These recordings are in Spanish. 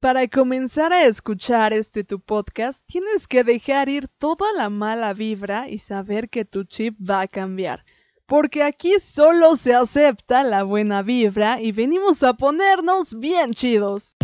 Para comenzar a escuchar este tu podcast, tienes que dejar ir toda la mala vibra y saber que tu chip va a cambiar. Porque aquí solo se acepta la buena vibra y venimos a ponernos bien chidos.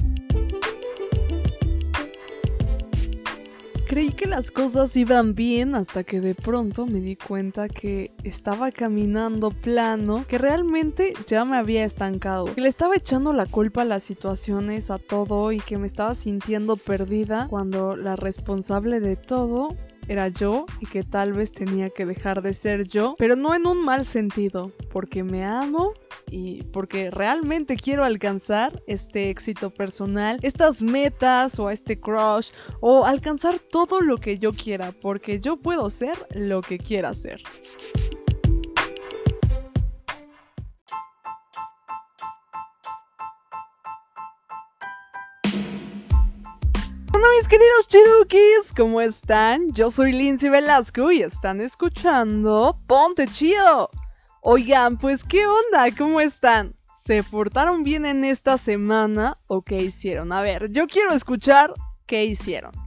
Creí que las cosas iban bien hasta que de pronto me di cuenta que estaba caminando plano, que realmente ya me había estancado, que le estaba echando la culpa a las situaciones, a todo y que me estaba sintiendo perdida cuando la responsable de todo era yo y que tal vez tenía que dejar de ser yo, pero no en un mal sentido, porque me amo y porque realmente quiero alcanzar este éxito personal, estas metas o este crush o alcanzar todo lo que yo quiera, porque yo puedo ser lo que quiera ser. Queridos chirukis, ¿cómo están? Yo soy Lindsay Velasco y están escuchando Ponte Chido. Oigan, pues qué onda, ¿cómo están? ¿Se portaron bien en esta semana o qué hicieron? A ver, yo quiero escuchar qué hicieron.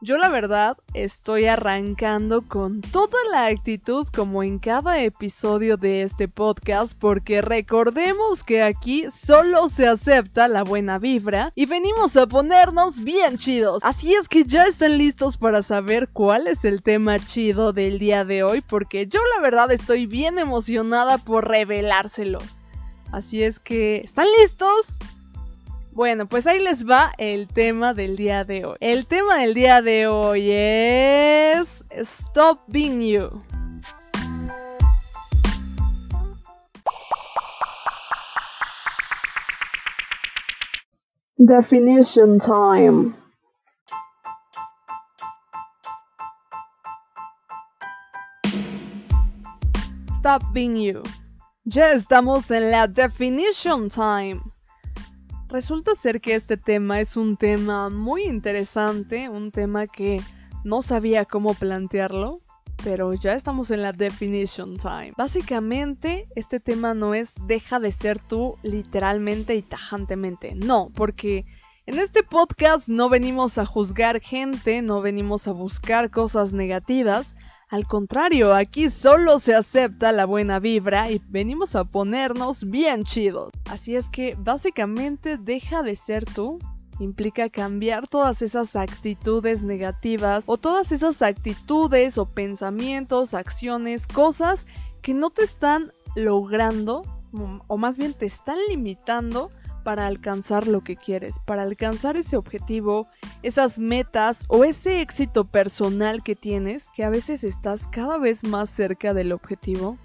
Yo la verdad estoy arrancando con toda la actitud como en cada episodio de este podcast porque recordemos que aquí solo se acepta la buena vibra y venimos a ponernos bien chidos. Así es que ya están listos para saber cuál es el tema chido del día de hoy porque yo la verdad estoy bien emocionada por revelárselos. Así es que, ¿están listos? Bueno, pues ahí les va el tema del día de hoy. El tema del día de hoy es Stop Being You. Definition time. Stop being you. Ya estamos en la definition time. Resulta ser que este tema es un tema muy interesante, un tema que no sabía cómo plantearlo, pero ya estamos en la definition time. Básicamente, este tema no es deja de ser tú literalmente y tajantemente, no, porque en este podcast no venimos a juzgar gente, no venimos a buscar cosas negativas, al contrario, aquí solo se acepta la buena vibra y venimos a ponernos bien chidos. Así es que básicamente deja de ser tú implica cambiar todas esas actitudes negativas o todas esas actitudes o pensamientos, acciones, cosas que no te están logrando o más bien te están limitando para alcanzar lo que quieres, para alcanzar ese objetivo, esas metas o ese éxito personal que tienes, que a veces estás cada vez más cerca del objetivo,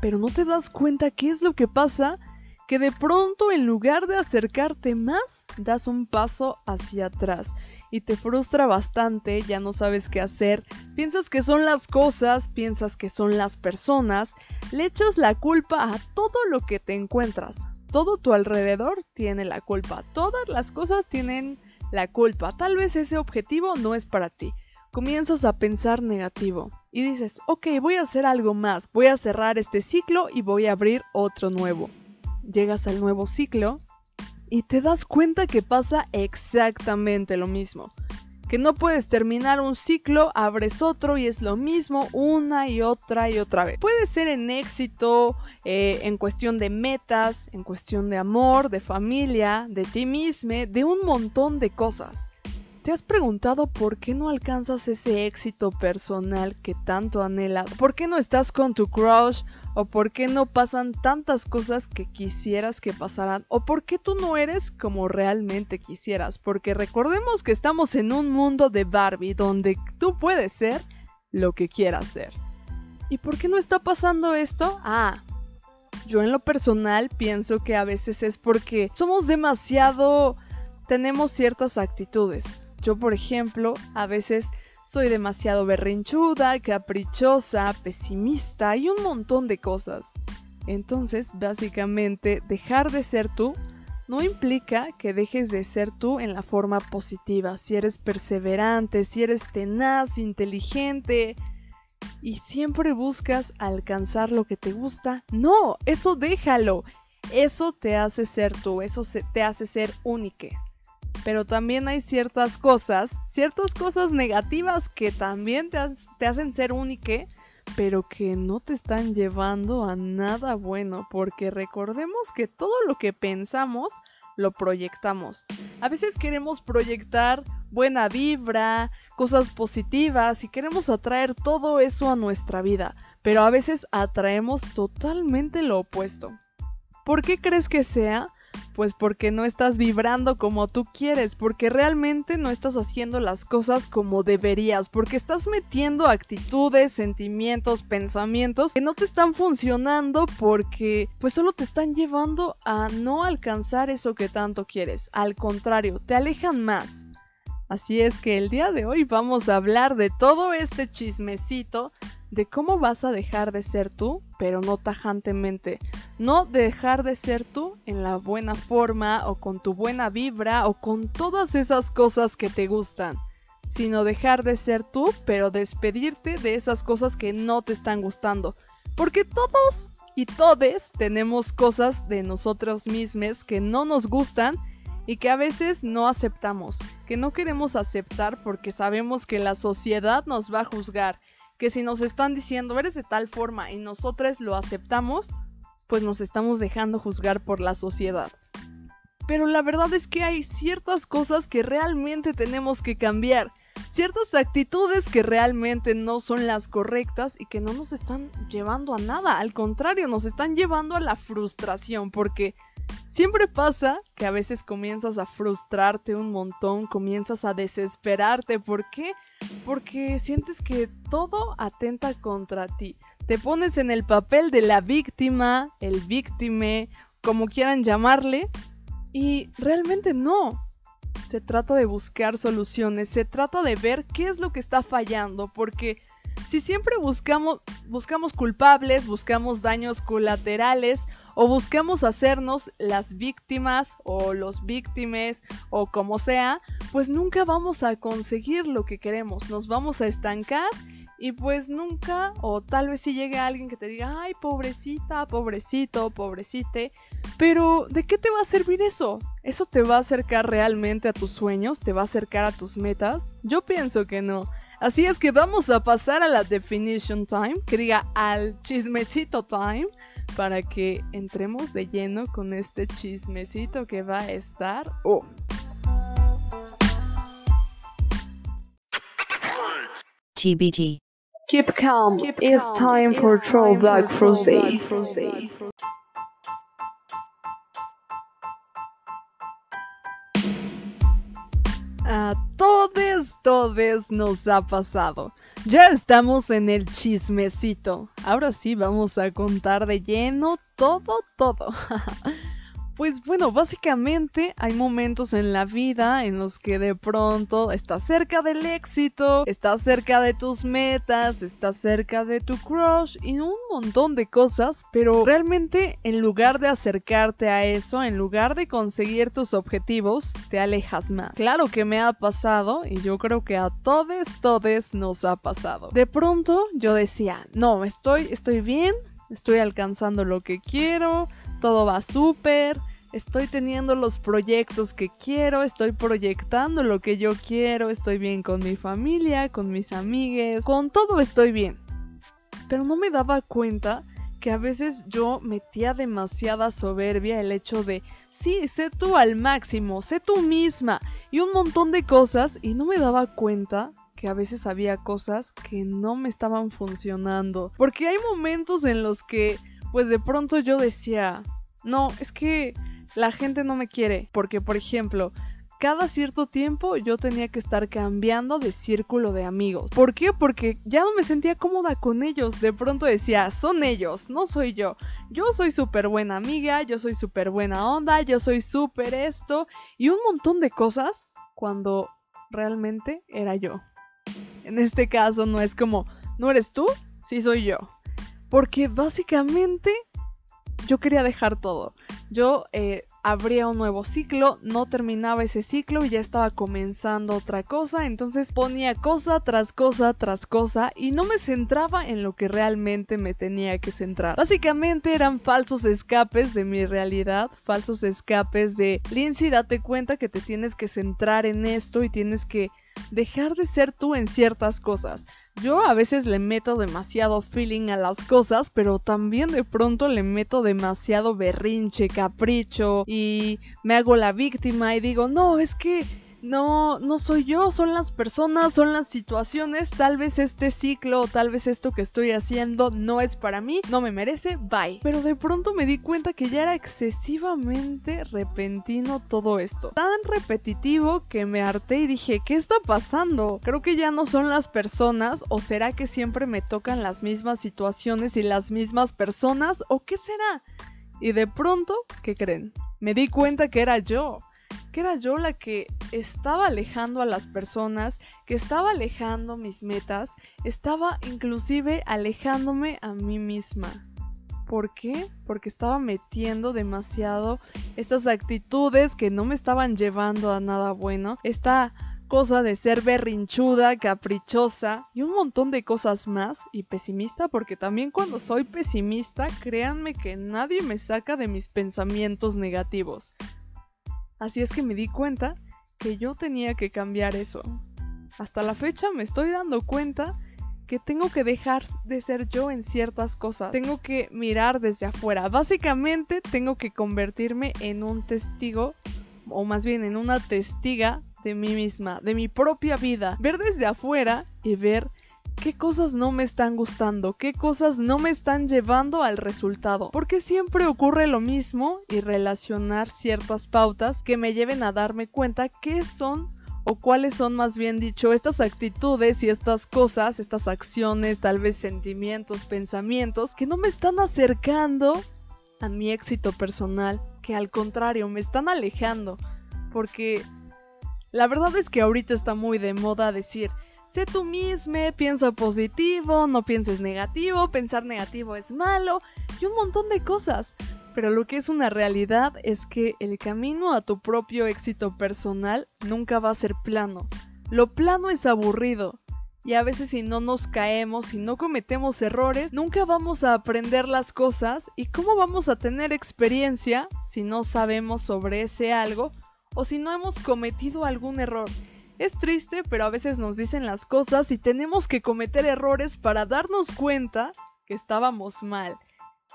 pero no te das cuenta qué es lo que pasa, que de pronto en lugar de acercarte más, das un paso hacia atrás y te frustra bastante, ya no sabes qué hacer, piensas que son las cosas, piensas que son las personas, le echas la culpa a todo lo que te encuentras, todo tu alrededor tiene la culpa. Todas las cosas tienen la culpa. Tal vez ese objetivo no es para ti. Comienzas a pensar negativo y dices, ok, voy a hacer algo más. Voy a cerrar este ciclo y voy a abrir otro nuevo. Llegas al nuevo ciclo y te das cuenta que pasa exactamente lo mismo que no puedes terminar un ciclo, abres otro y es lo mismo una y otra y otra vez. Puede ser en éxito, eh, en cuestión de metas, en cuestión de amor, de familia, de ti mismo, de un montón de cosas. ¿Te has preguntado por qué no alcanzas ese éxito personal que tanto anhelas? ¿Por qué no estás con tu crush? ¿O por qué no pasan tantas cosas que quisieras que pasaran? ¿O por qué tú no eres como realmente quisieras? Porque recordemos que estamos en un mundo de Barbie donde tú puedes ser lo que quieras ser. ¿Y por qué no está pasando esto? Ah, yo en lo personal pienso que a veces es porque somos demasiado... tenemos ciertas actitudes yo, por ejemplo, a veces soy demasiado berrinchuda, caprichosa, pesimista y un montón de cosas. Entonces, básicamente, dejar de ser tú no implica que dejes de ser tú en la forma positiva. Si eres perseverante, si eres tenaz, inteligente y siempre buscas alcanzar lo que te gusta, no, eso déjalo. Eso te hace ser tú, eso te hace ser único. Pero también hay ciertas cosas, ciertas cosas negativas que también te, hacen ser único, pero que no te están llevando a nada bueno, porque recordemos que todo lo que pensamos lo proyectamos. A veces queremos proyectar buena vibra, cosas positivas y queremos atraer todo eso a nuestra vida, pero a veces atraemos totalmente lo opuesto. ¿Por qué crees que sea? Pues porque no estás vibrando como tú quieres, porque realmente no estás haciendo las cosas como deberías, porque estás metiendo actitudes, sentimientos, pensamientos que no te están funcionando porque pues solo te están llevando a no alcanzar eso que tanto quieres. Al contrario, te alejan más. Así es que el día de hoy vamos a hablar de todo este chismecito de cómo vas a dejar de ser tú, pero no tajantemente. No dejar de ser tú en la buena forma o con tu buena vibra o con todas esas cosas que te gustan, sino dejar de ser tú, pero despedirte de esas cosas que no te están gustando. Porque todos y todes tenemos cosas de nosotros mismos que no nos gustan y que a veces no aceptamos, que no queremos aceptar porque sabemos que la sociedad nos va a juzgar, que si nos están diciendo eres de tal forma y nosotros lo aceptamos, pues nos estamos dejando juzgar por la sociedad. Pero la verdad es que hay ciertas cosas que realmente tenemos que cambiar, ciertas actitudes que realmente no son las correctas y que no nos están llevando a nada, al contrario, nos están llevando a la frustración, porque Siempre pasa que a veces comienzas a frustrarte un montón, comienzas a desesperarte. ¿Por qué? Porque sientes que todo atenta contra ti. Te pones en el papel de la víctima, el víctime, como quieran llamarle, y realmente no. Se trata de buscar soluciones, se trata de ver qué es lo que está fallando, porque si siempre buscamos, buscamos culpables, buscamos daños colaterales o buscamos hacernos las víctimas o los víctimes o como sea, pues nunca vamos a conseguir lo que queremos, nos vamos a estancar y pues nunca, o tal vez si llegue alguien que te diga, ay, pobrecita, pobrecito, pobrecite, pero ¿de qué te va a servir eso? ¿Eso te va a acercar realmente a tus sueños? ¿Te va a acercar a tus metas? Yo pienso que no. Así es que vamos a pasar a la definition time, que diga al chismecito time, para que entremos de lleno con este chismecito que va a estar... Oh. TBT. Keep calm. Keep it's calm. time for Throwback Thursday. A todos, todos nos ha pasado. Ya estamos en el chismecito. Ahora sí vamos a contar de lleno todo, todo. Pues bueno, básicamente hay momentos en la vida en los que de pronto estás cerca del éxito, estás cerca de tus metas, estás cerca de tu crush y un montón de cosas, pero realmente en lugar de acercarte a eso, en lugar de conseguir tus objetivos, te alejas más. Claro que me ha pasado y yo creo que a todos, todos nos ha pasado. De pronto yo decía, no, estoy, estoy bien, estoy alcanzando lo que quiero, todo va súper, estoy teniendo los proyectos que quiero, estoy proyectando lo que yo quiero, estoy bien con mi familia, con mis amigues, con todo estoy bien. Pero no me daba cuenta que a veces yo metía demasiada soberbia el hecho de, sí, sé tú al máximo, sé tú misma y un montón de cosas y no me daba cuenta que a veces había cosas que no me estaban funcionando. Porque hay momentos en los que, pues de pronto yo decía, no, es que la gente no me quiere. Porque, por ejemplo, cada cierto tiempo yo tenía que estar cambiando de círculo de amigos. ¿Por qué? Porque ya no me sentía cómoda con ellos. De pronto decía, son ellos, no soy yo. Yo soy súper buena amiga, yo soy súper buena onda, yo soy súper esto y un montón de cosas cuando realmente era yo. En este caso no es como, ¿no eres tú? Sí soy yo. Porque básicamente yo quería dejar todo. Yo eh, abría un nuevo ciclo, no terminaba ese ciclo y ya estaba comenzando otra cosa, entonces ponía cosa tras cosa tras cosa y no me centraba en lo que realmente me tenía que centrar. Básicamente eran falsos escapes de mi realidad, falsos escapes de Lindsay, date cuenta que te tienes que centrar en esto y tienes que dejar de ser tú en ciertas cosas. Yo a veces le meto demasiado feeling a las cosas, pero también de pronto le meto demasiado berrinche, capricho y me hago la víctima y digo, no, es que no, no soy yo, son las personas, son las situaciones, tal vez este ciclo tal vez esto que estoy haciendo no es para mí, no me merece, bye. Pero de pronto me di cuenta que ya era excesivamente repentino todo esto. Tan repetitivo que me harté y dije, ¿qué está pasando? Creo que ya no son las personas o será que siempre me tocan las mismas situaciones y las mismas personas o qué será? Y de pronto, ¿qué creen? Me di cuenta que era yo que era yo la que estaba alejando a las personas, que estaba alejando mis metas, estaba inclusive alejándome a mí misma. ¿Por qué? Porque estaba metiendo demasiado estas actitudes que no me estaban llevando a nada bueno. Esta cosa de ser berrinchuda, caprichosa y un montón de cosas más. Y pesimista, porque también cuando soy pesimista, créanme que nadie me saca de mis pensamientos negativos. Así es que me di cuenta que yo tenía que cambiar eso. Hasta la fecha me estoy dando cuenta que tengo que dejar de ser yo en ciertas cosas. Tengo que mirar desde afuera. Básicamente tengo que convertirme en un testigo, o más bien en una testiga de mí misma, de mi propia vida. Ver desde afuera y ver qué cosas no me están gustando, qué cosas no me están llevando al resultado. Porque siempre ocurre lo mismo y relacionar ciertas pautas que me lleven a darme cuenta qué son o cuáles son más bien dicho estas actitudes y estas cosas, estas acciones, tal vez sentimientos, pensamientos que no me están acercando a mi éxito personal, que al contrario me están alejando. Porque la verdad es que ahorita está muy de moda decir, Sé tú mismo, piensa positivo, no pienses negativo, pensar negativo es malo y un montón de cosas. Pero lo que es una realidad es que el camino a tu propio éxito personal nunca va a ser plano. Lo plano es aburrido. Y a veces si no nos caemos, si no cometemos errores, nunca vamos a aprender las cosas. ¿Y cómo vamos a tener experiencia si no sabemos sobre ese algo o si no hemos cometido algún error? Es triste, pero a veces nos dicen las cosas y tenemos que cometer errores para darnos cuenta que estábamos mal.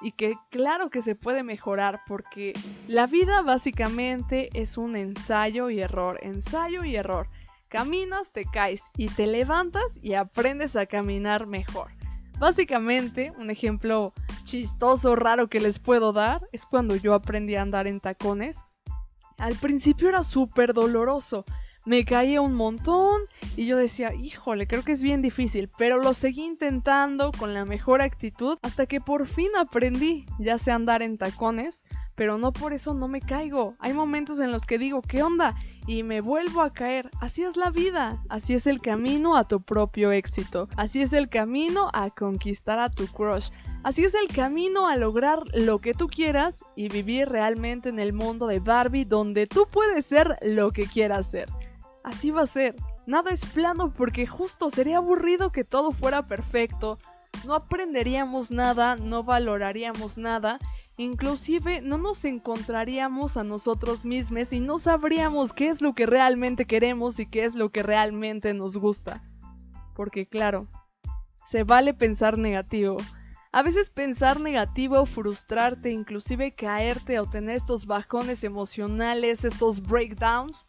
Y que claro que se puede mejorar porque la vida básicamente es un ensayo y error, ensayo y error. Caminas, te caes y te levantas y aprendes a caminar mejor. Básicamente, un ejemplo chistoso, raro que les puedo dar es cuando yo aprendí a andar en tacones. Al principio era súper doloroso, me caía un montón y yo decía, híjole, creo que es bien difícil, pero lo seguí intentando con la mejor actitud hasta que por fin aprendí, ya sé andar en tacones, pero no por eso no me caigo. Hay momentos en los que digo, ¿qué onda? Y me vuelvo a caer. Así es la vida, así es el camino a tu propio éxito, así es el camino a conquistar a tu crush. Así es el camino a lograr lo que tú quieras y vivir realmente en el mundo de Barbie donde tú puedes ser lo que quieras ser. Así va a ser. Nada es plano porque justo sería aburrido que todo fuera perfecto. No aprenderíamos nada, no valoraríamos nada, inclusive no nos encontraríamos a nosotros mismos y no sabríamos qué es lo que realmente queremos y qué es lo que realmente nos gusta. Porque claro, se vale pensar negativo. A veces pensar negativo, frustrarte, inclusive caerte o tener estos bajones emocionales, estos breakdowns,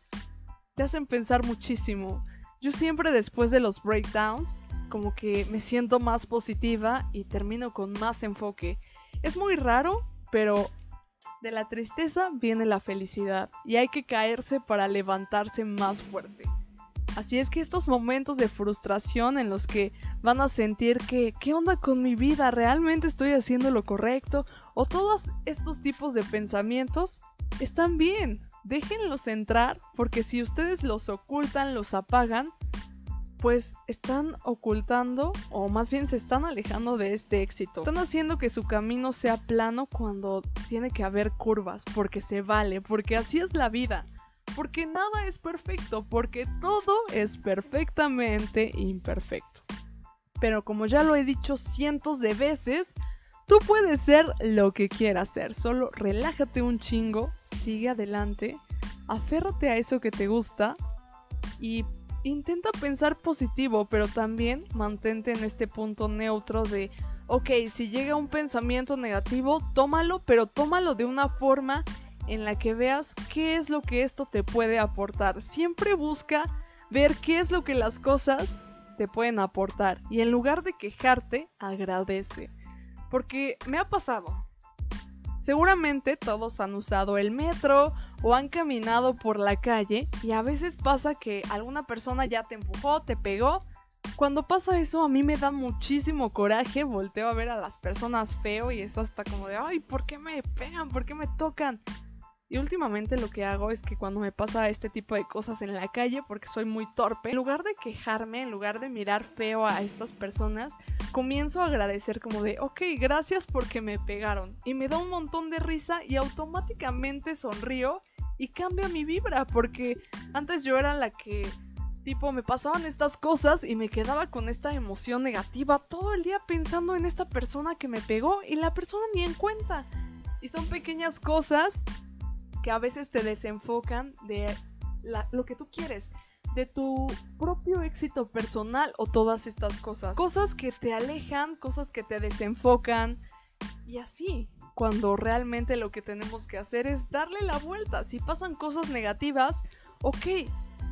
te hacen pensar muchísimo. Yo siempre después de los breakdowns, como que me siento más positiva y termino con más enfoque. Es muy raro, pero de la tristeza viene la felicidad y hay que caerse para levantarse más fuerte. Así es que estos momentos de frustración en los que van a sentir que, ¿qué onda con mi vida? ¿Realmente estoy haciendo lo correcto? O todos estos tipos de pensamientos están bien déjenlos entrar porque si ustedes los ocultan, los apagan, pues están ocultando o más bien se están alejando de este éxito. Están haciendo que su camino sea plano cuando tiene que haber curvas, porque se vale, porque así es la vida. Porque nada es perfecto, porque todo es perfectamente imperfecto. Pero como ya lo he dicho cientos de veces, tú puedes ser lo que quieras ser. Solo relájate un chingo, sigue adelante, aférrate a eso que te gusta y intenta pensar positivo, pero también mantente en este punto neutro de, ok, si llega un pensamiento negativo, tómalo, pero tómalo de una forma en la que veas qué es lo que esto te puede aportar. Siempre busca ver qué es lo que las cosas te pueden aportar y en lugar de quejarte, agradece. Porque me ha pasado. Seguramente todos han usado el metro o han caminado por la calle y a veces pasa que alguna persona ya te empujó, te pegó. Cuando pasa eso a mí me da muchísimo coraje, volteo a ver a las personas feo y es hasta como de, ay, ¿por qué me pegan? ¿Por qué me tocan? Y últimamente lo que hago es que cuando me pasa este tipo de cosas en la calle, porque soy muy torpe, en lugar de quejarme, en lugar de mirar feo a estas personas, comienzo a agradecer como de, ok, gracias porque me pegaron. Y me da un montón de risa y automáticamente sonrío y cambia mi vibra, porque antes yo era la que tipo me pasaban estas cosas y me quedaba con esta emoción negativa todo el día pensando en esta persona que me pegó y la persona ni en cuenta. Y son pequeñas cosas que a veces te desenfocan de lo que tú quieres, de tu propio éxito personal o todas estas cosas. Cosas que te alejan, cosas que te desenfocan y así. Cuando realmente lo que tenemos que hacer es darle la vuelta. Si pasan cosas negativas, ok,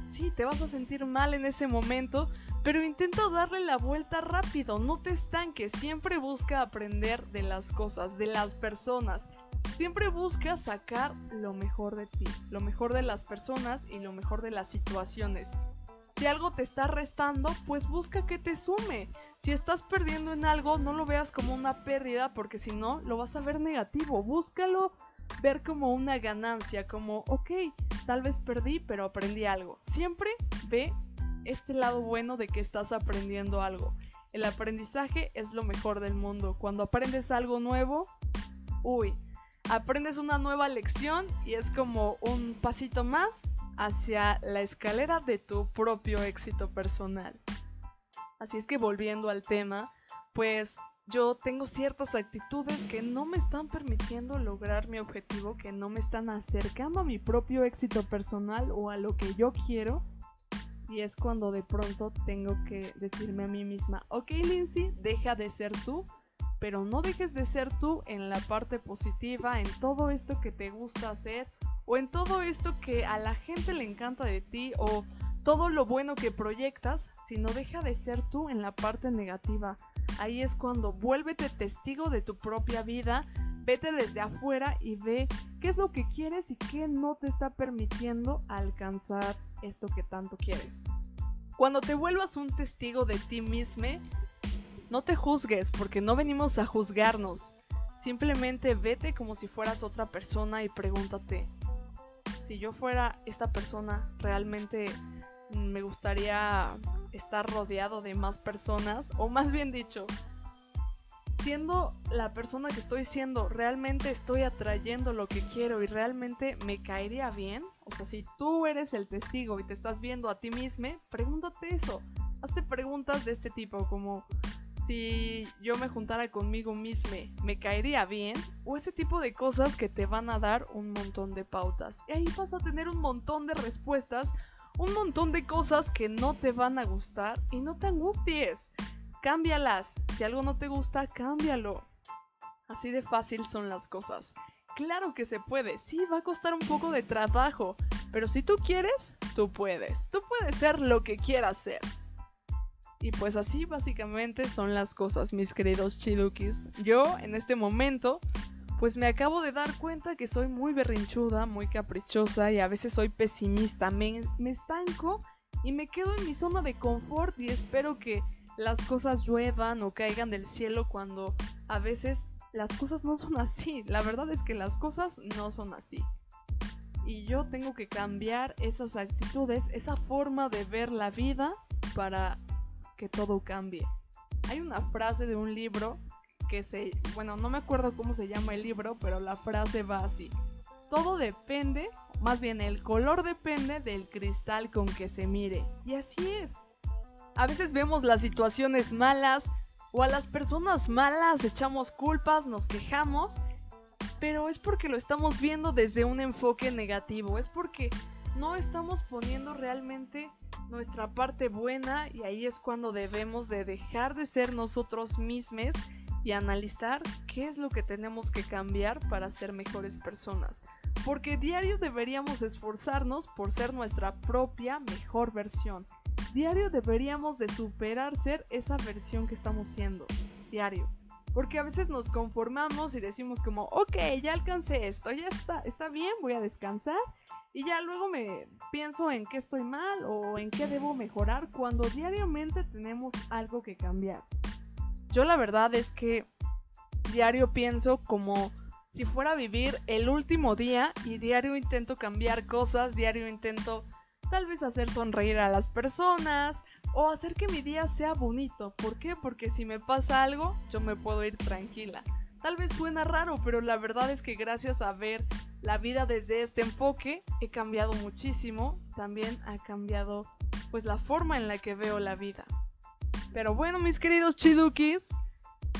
sí, te vas a sentir mal en ese momento, pero intenta darle la vuelta rápido, no te estanques, siempre busca aprender de las cosas, de las personas. Siempre busca sacar lo mejor de ti, lo mejor de las personas y lo mejor de las situaciones. Si algo te está restando, pues busca que te sume. Si estás perdiendo en algo, no lo veas como una pérdida porque si no, lo vas a ver negativo. Búscalo ver como una ganancia, como, ok, tal vez perdí, pero aprendí algo. Siempre ve este lado bueno de que estás aprendiendo algo. El aprendizaje es lo mejor del mundo. Cuando aprendes algo nuevo, uy, aprendes una nueva lección y es como un pasito más hacia la escalera de tu propio éxito personal. Así es que volviendo al tema, pues yo tengo ciertas actitudes que no me están permitiendo lograr mi objetivo, que no me están acercando a mi propio éxito personal o a lo que yo quiero. Y es cuando de pronto tengo que decirme a mí misma, ok Lindsay, deja de ser tú pero no dejes de ser tú en la parte positiva, en todo esto que te gusta hacer o en todo esto que a la gente le encanta de ti o todo lo bueno que proyectas, sino deja de ser tú en la parte negativa. Ahí es cuando vuélvete testigo de tu propia vida, vete desde afuera y ve qué es lo que quieres y qué no te está permitiendo alcanzar esto que tanto quieres. Cuando te vuelvas un testigo de ti mismo, no te juzgues porque no venimos a juzgarnos. Simplemente vete como si fueras otra persona y pregúntate, si yo fuera esta persona, realmente me gustaría estar rodeado de más personas, o más bien dicho, siendo la persona que estoy siendo, realmente estoy atrayendo lo que quiero y realmente me caería bien. O sea, si tú eres el testigo y te estás viendo a ti mismo, pregúntate eso. Hazte preguntas de este tipo como, si yo me juntara conmigo misma, me caería bien, o ese tipo de cosas que te van a dar un montón de pautas. Y ahí vas a tener un montón de respuestas, un montón de cosas que no te van a gustar y no te angusties. Cámbialas. Si algo no te gusta, cámbialo. Así de fácil son las cosas. Claro que se puede, sí, va a costar un poco de trabajo, pero si tú quieres, tú puedes. Tú puedes ser lo que quieras ser. Y pues así básicamente son las cosas, mis queridos chidukis. Yo en este momento, pues me acabo de dar cuenta que soy muy berrinchuda, muy caprichosa y a veces soy pesimista. Me, me estanco y me quedo en mi zona de confort y espero que las cosas lluevan o caigan del cielo cuando a veces las cosas no son así. La verdad es que las cosas no son así. Y yo tengo que cambiar esas actitudes, esa forma de ver la vida para que todo cambie. Hay una frase de un libro que se, bueno, no me acuerdo cómo se llama el libro, pero la frase va así. Todo depende, más bien el color depende del cristal con que se mire. Y así es. A veces vemos las situaciones malas o a las personas malas echamos culpas, nos quejamos, pero es porque lo estamos viendo desde un enfoque negativo, es porque no estamos poniendo realmente nuestra parte buena y ahí es cuando debemos de dejar de ser nosotros mismos y analizar qué es lo que tenemos que cambiar para ser mejores personas. Porque diario deberíamos esforzarnos por ser nuestra propia mejor versión. Diario deberíamos de superar ser esa versión que estamos siendo. Diario. Porque a veces nos conformamos y decimos como, ok, ya alcancé esto, ya está, está bien, voy a descansar. Y ya luego me pienso en qué estoy mal o en qué debo mejorar cuando diariamente tenemos algo que cambiar. Yo la verdad es que diario pienso como si fuera a vivir el último día y diario intento cambiar cosas, diario intento tal vez hacer sonreír a las personas, o hacer que mi día sea bonito. ¿Por qué? Porque si me pasa algo, yo me puedo ir tranquila. Tal vez suena raro, pero la verdad es que gracias a ver la vida desde este enfoque he cambiado muchísimo. También ha cambiado pues la forma en la que veo la vida. Pero bueno, mis queridos chidukis,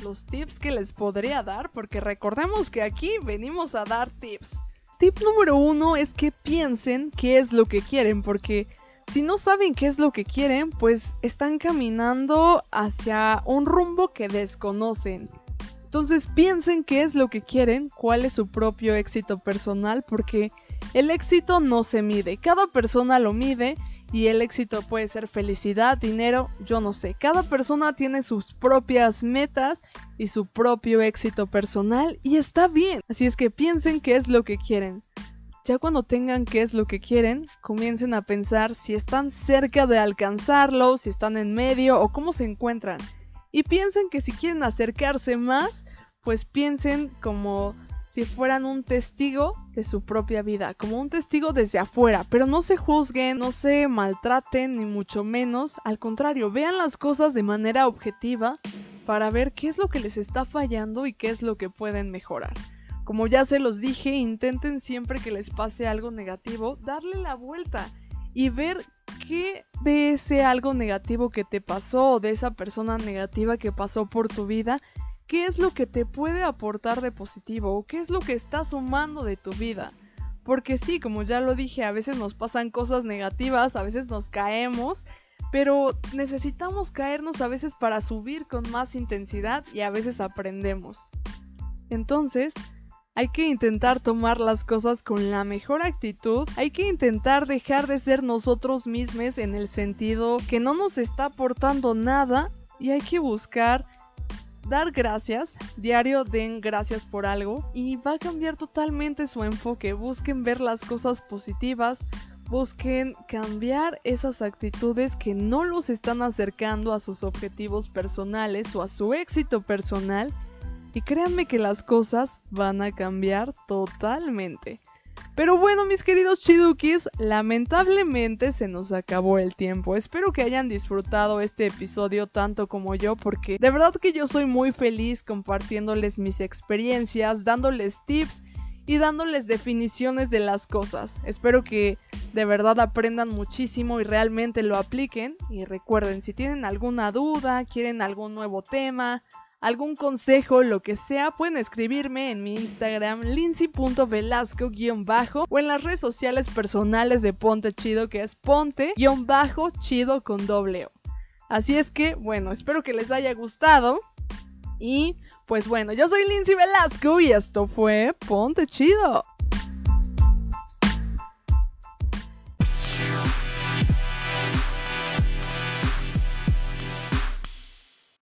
los tips que les podría dar, porque recordemos que aquí venimos a dar tips. Tip número uno es que piensen qué es lo que quieren, porque si no saben qué es lo que quieren, pues están caminando hacia un rumbo que desconocen. Entonces piensen qué es lo que quieren, cuál es su propio éxito personal, porque el éxito no se mide, cada persona lo mide y el éxito puede ser felicidad, dinero, yo no sé. Cada persona tiene sus propias metas y su propio éxito personal y está bien. Así es que piensen qué es lo que quieren. Ya cuando tengan qué es lo que quieren, comiencen a pensar si están cerca de alcanzarlo, si están en medio o cómo se encuentran. Y piensen que si quieren acercarse más, pues piensen como si fueran un testigo de su propia vida, como un testigo desde afuera, pero no se juzguen, no se maltraten, ni mucho menos, al contrario, vean las cosas de manera objetiva para ver qué es lo que les está fallando y qué es lo que pueden mejorar. Como ya se los dije, intenten siempre que les pase algo negativo, darle la vuelta y ver qué de ese algo negativo que te pasó o de esa persona negativa que pasó por tu vida, qué es lo que te puede aportar de positivo o qué es lo que está sumando de tu vida. Porque sí, como ya lo dije, a veces nos pasan cosas negativas, a veces nos caemos, pero necesitamos caernos a veces para subir con más intensidad y a veces aprendemos. Entonces, hay que intentar tomar las cosas con la mejor actitud. Hay que intentar dejar de ser nosotros mismos en el sentido que no nos está aportando nada y hay que buscar dar gracias, diario den gracias por algo y va a cambiar totalmente su enfoque. Busquen ver las cosas positivas, busquen cambiar esas actitudes que no los están acercando a sus objetivos personales o a su éxito personal y créanme que las cosas van a cambiar totalmente. Pero bueno, mis queridos chidukis, lamentablemente se nos acabó el tiempo. Espero que hayan disfrutado este episodio tanto como yo, porque de verdad que yo soy muy feliz compartiéndoles mis experiencias, dándoles tips y dándoles definiciones de las cosas. Espero que de verdad aprendan muchísimo y realmente lo apliquen. Y recuerden, si tienen alguna duda, quieren algún nuevo tema, algún consejo, lo que sea, pueden escribirme en mi Instagram lindsay.velasco-bajo o en las redes sociales personales de Ponte Chido que es ponte-chido con doble. Así es que, bueno, espero que les haya gustado y pues bueno, yo soy Lindsay Velasco y esto fue Ponte Chido.